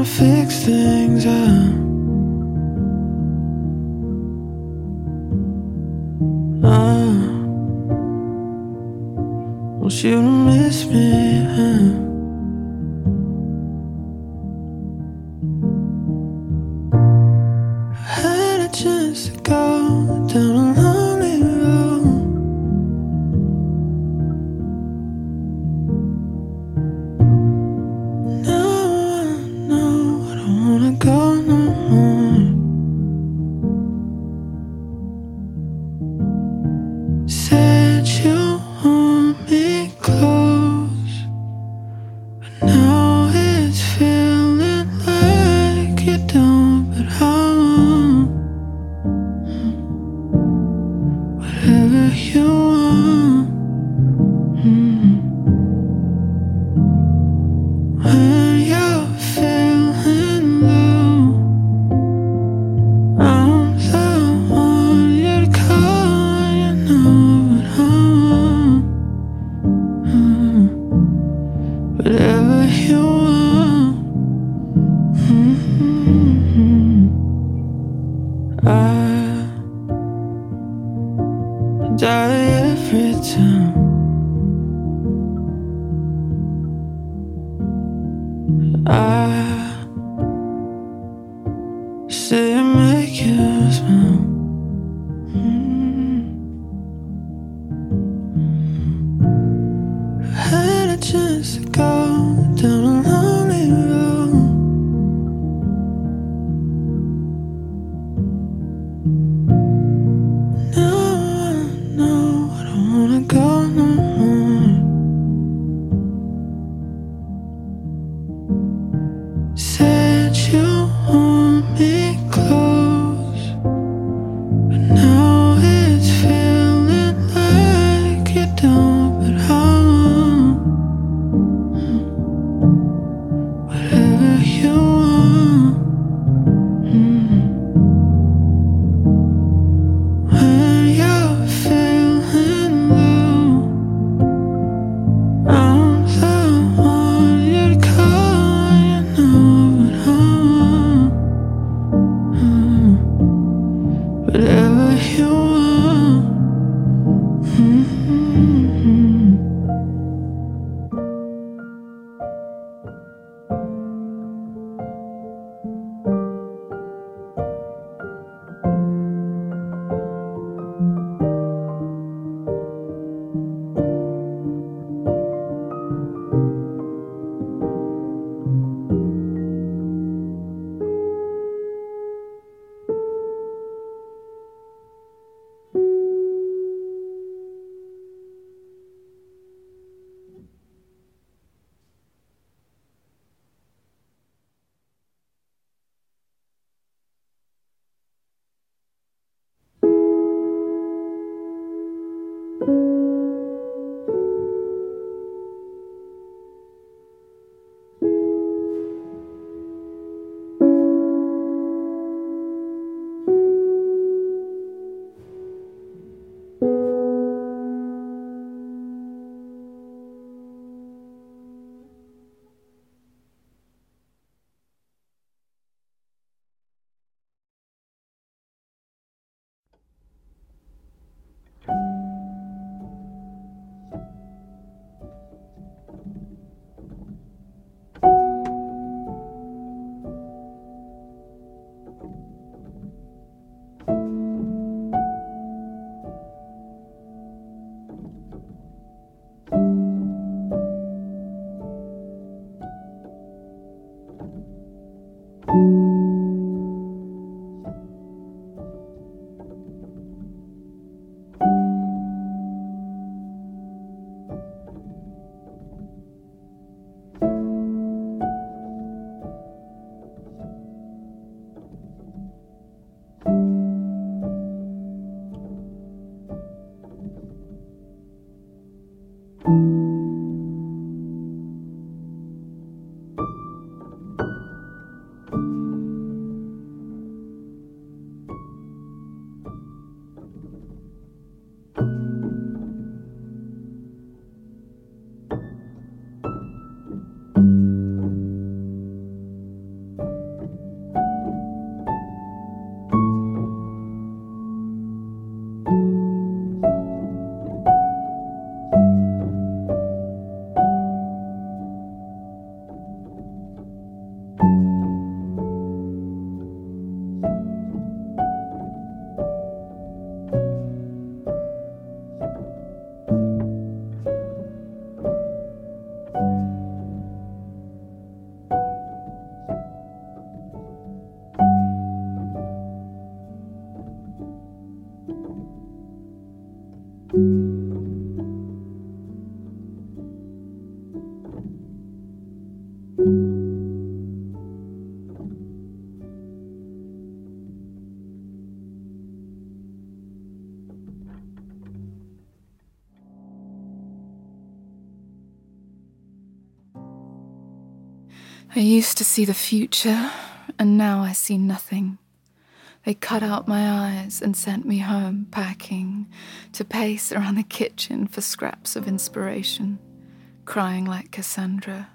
to fix things up. Oh. Uh, want you to miss me, huh? I used to see the future, and now I see nothing. They cut out my eyes and sent me home packing to pace around the kitchen for scraps of inspiration, crying like Cassandra.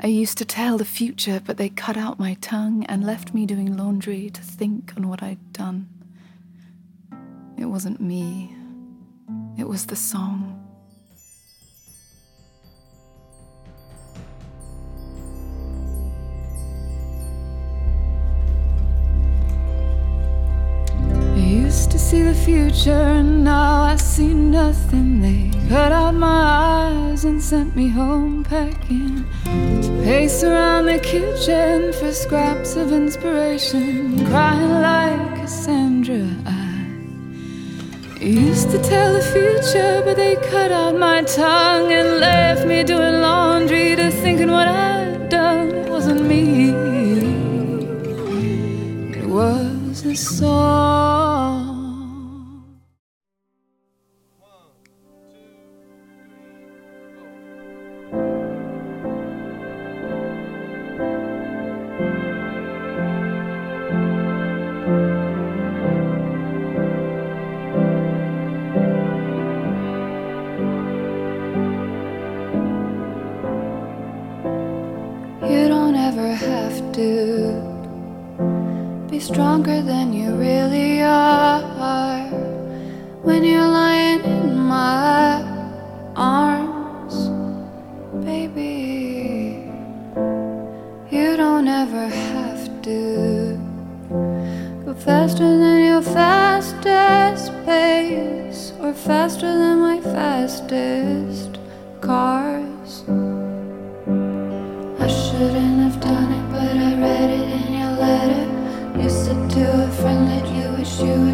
I used to tell the future, but they cut out my tongue and left me doing laundry to think on what I'd done. It wasn't me, it was the song. Used to see the future, and now I see nothing. They cut out my eyes and sent me home packing to pace around the kitchen for scraps of inspiration, crying like Cassandra. I used to tell the future, but they cut out my tongue and left me doing laundry to thinking what I'd done. Wasn't me, it was a song. Don't ever have to go faster than your fastest pace or faster than my fastest cars. I shouldn't have done it, but I read it in your letter. You said to a friend that you wish you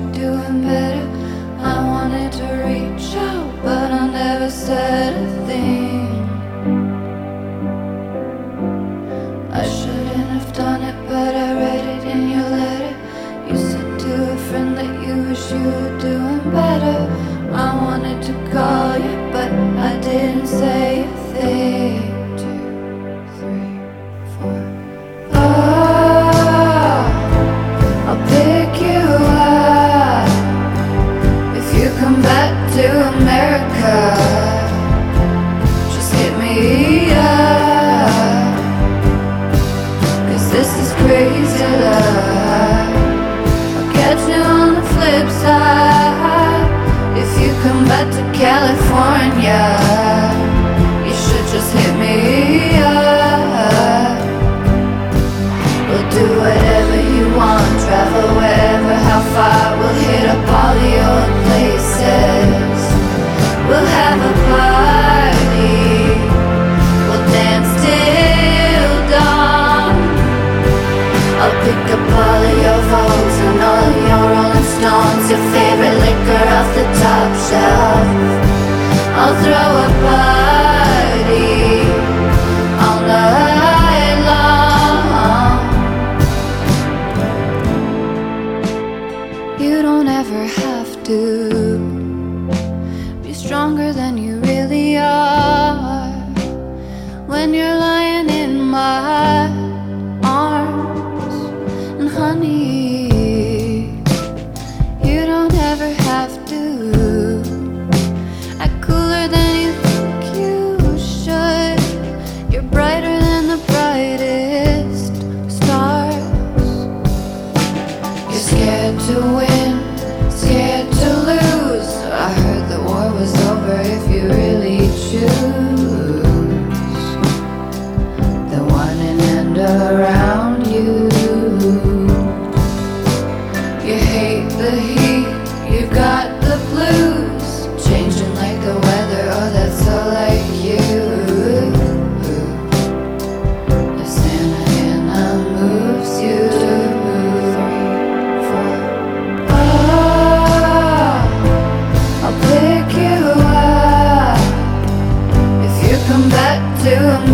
do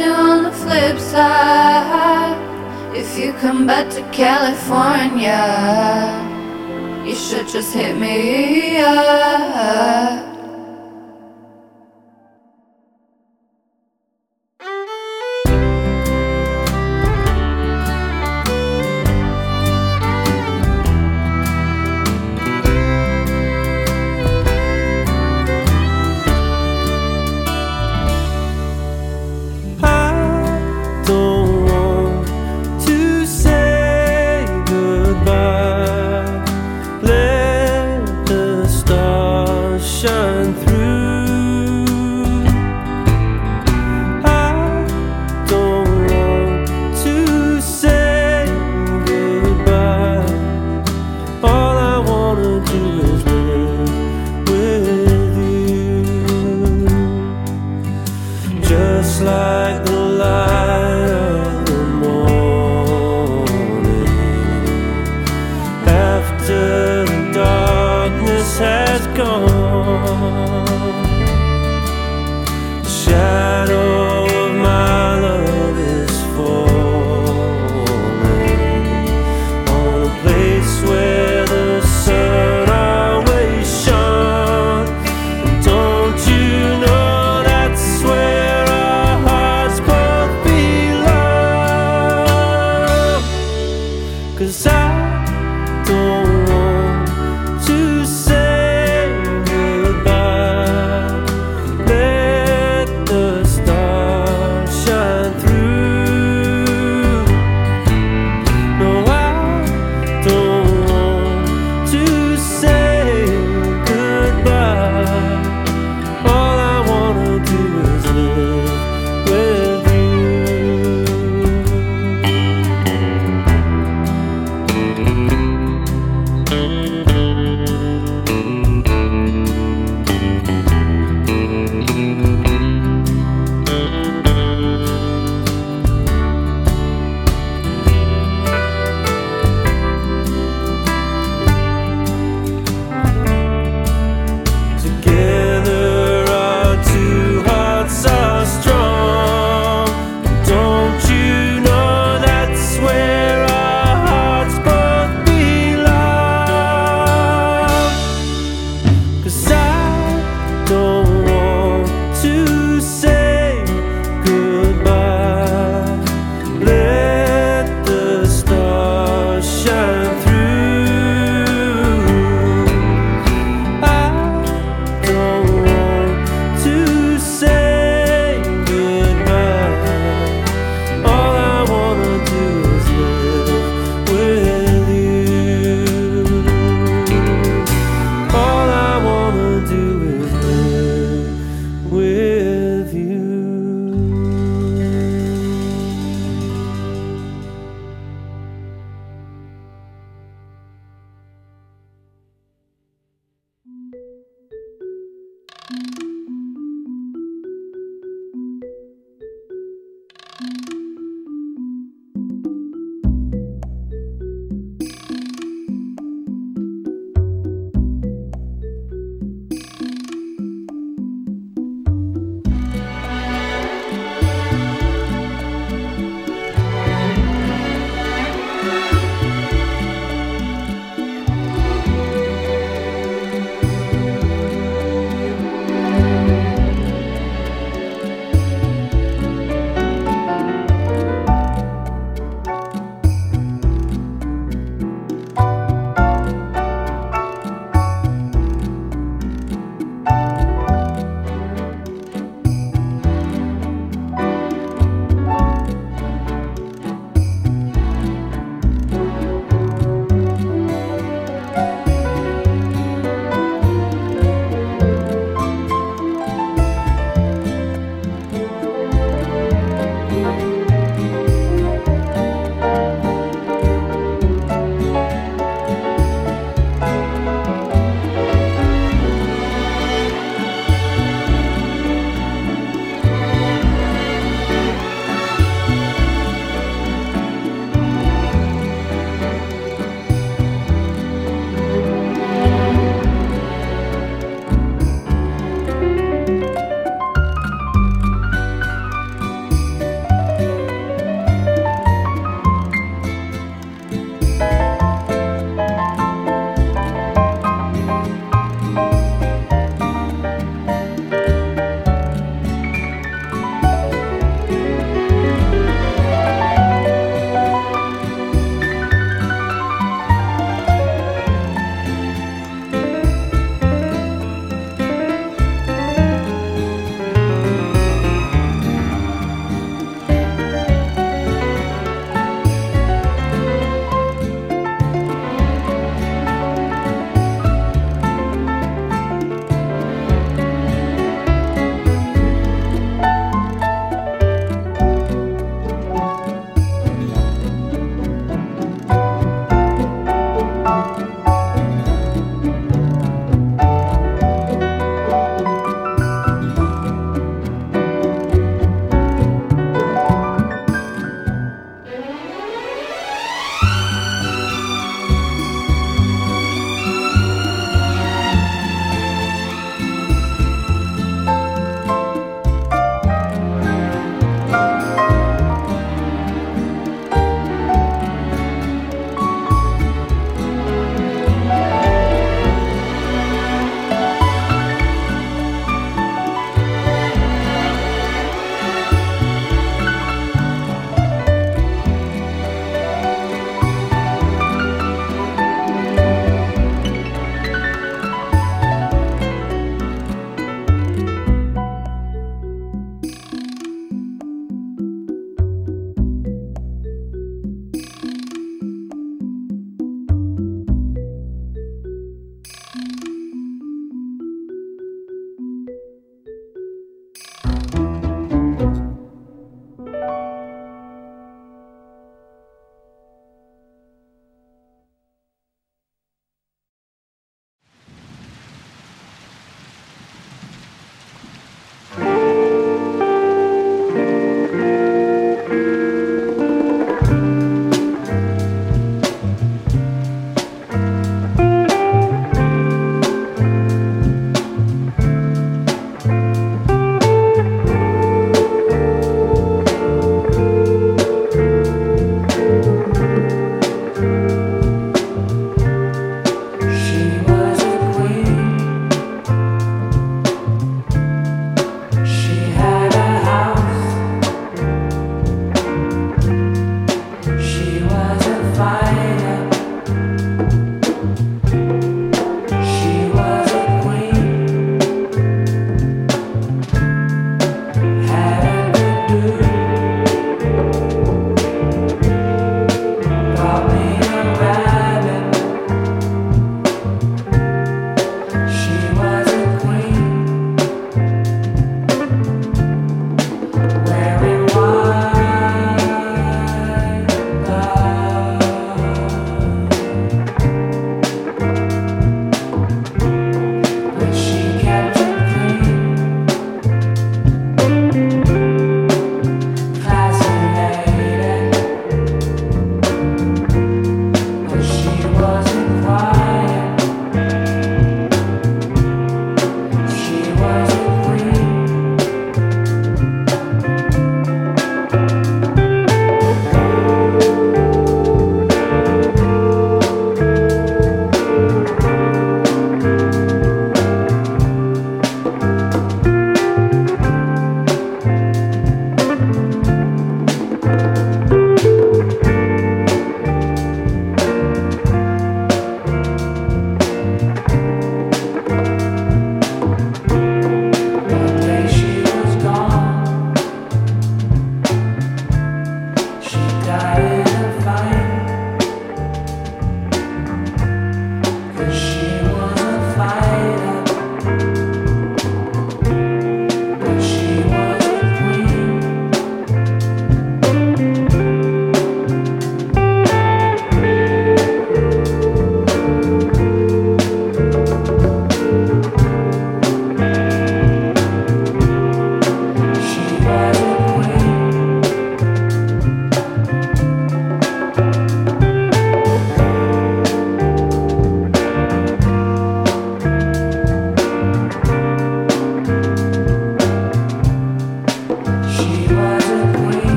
you on the flip side. If you come back to California, you should just hit me up.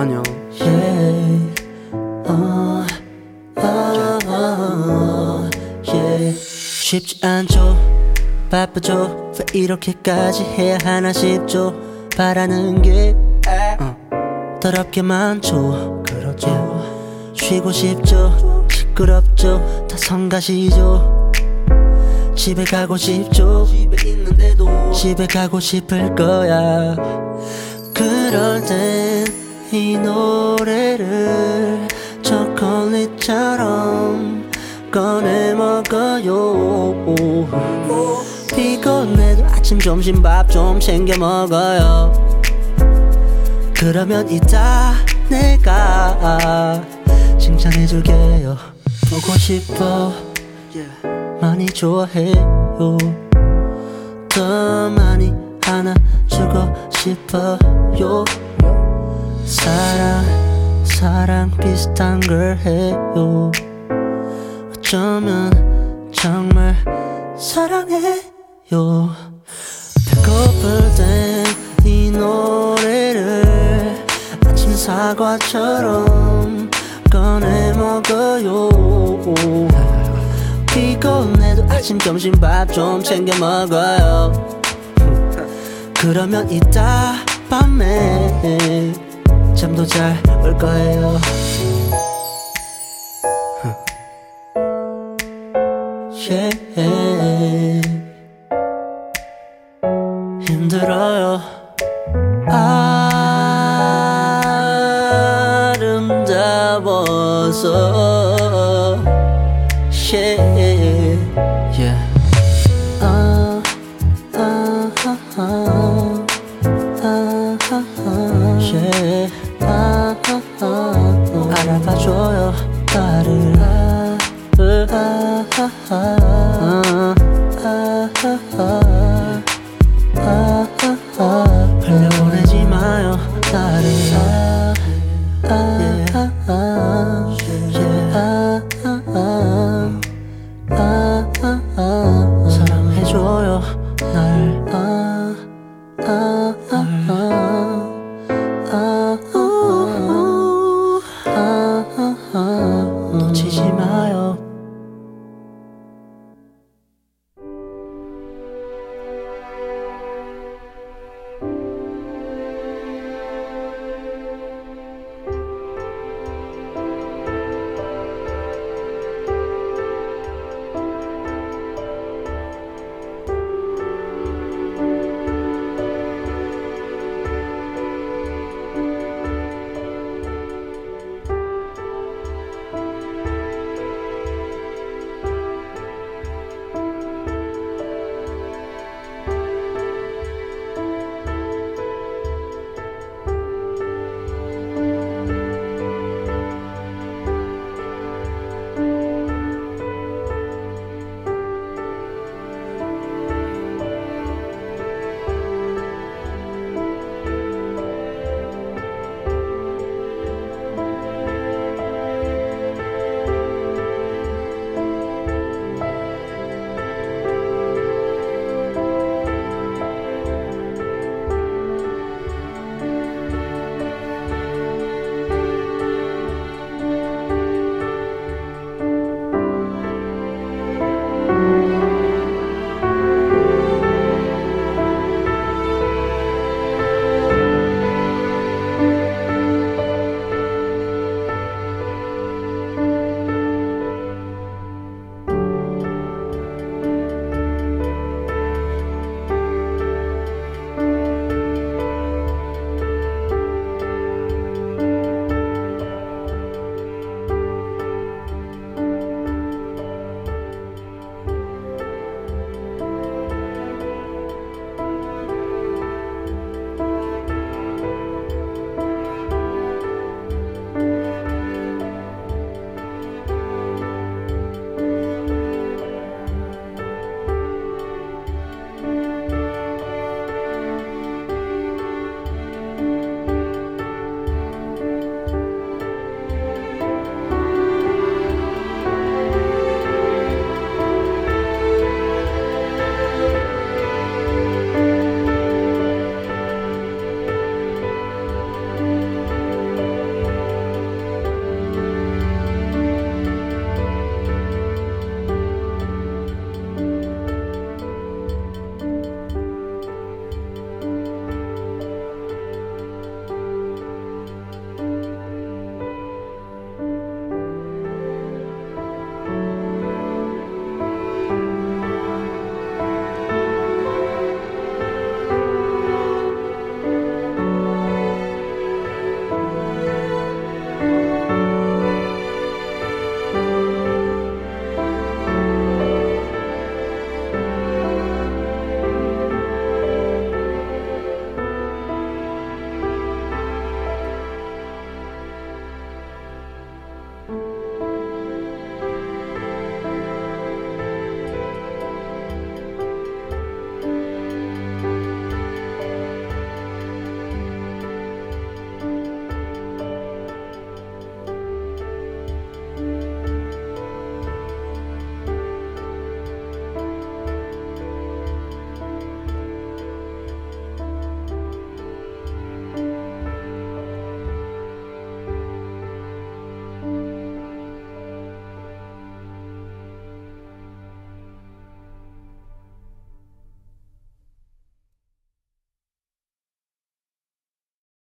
안녕 yeah. 어, 어, 어, yeah. 쉽지 않죠. 바쁘죠. 왜 이렇게까지 해야 하나 싶죠. 바라는 게 어, 더럽게 많죠. 그렇죠. 쉬고 싶죠. 시끄럽죠. 다 성가시죠. 집에 가고 싶죠. 집에 있는데도 집에 가고 싶을 거야. 그럴 땐 이 노래를 초콜릿처럼 꺼내 먹어요. 피곤해도 아침 점심 밥 좀 챙겨 먹어요. 그러면 이따 내가 칭찬해줄게요. 보고 싶어. 많이 좋아해요. 더 많이 안아주고 싶어요 사랑 사랑 비슷한 걸 해요. 어쩌면 정말 사랑해요. 배고플 땐 이 노래를 아침 사과처럼 꺼내 먹어요. 피곤해도 아침 점심 밥 좀 챙겨 먹어요. 그러면 이따 밤에 잠도 잘 올 거예요. Yeah. 힘들어요. 아름다워서 heart.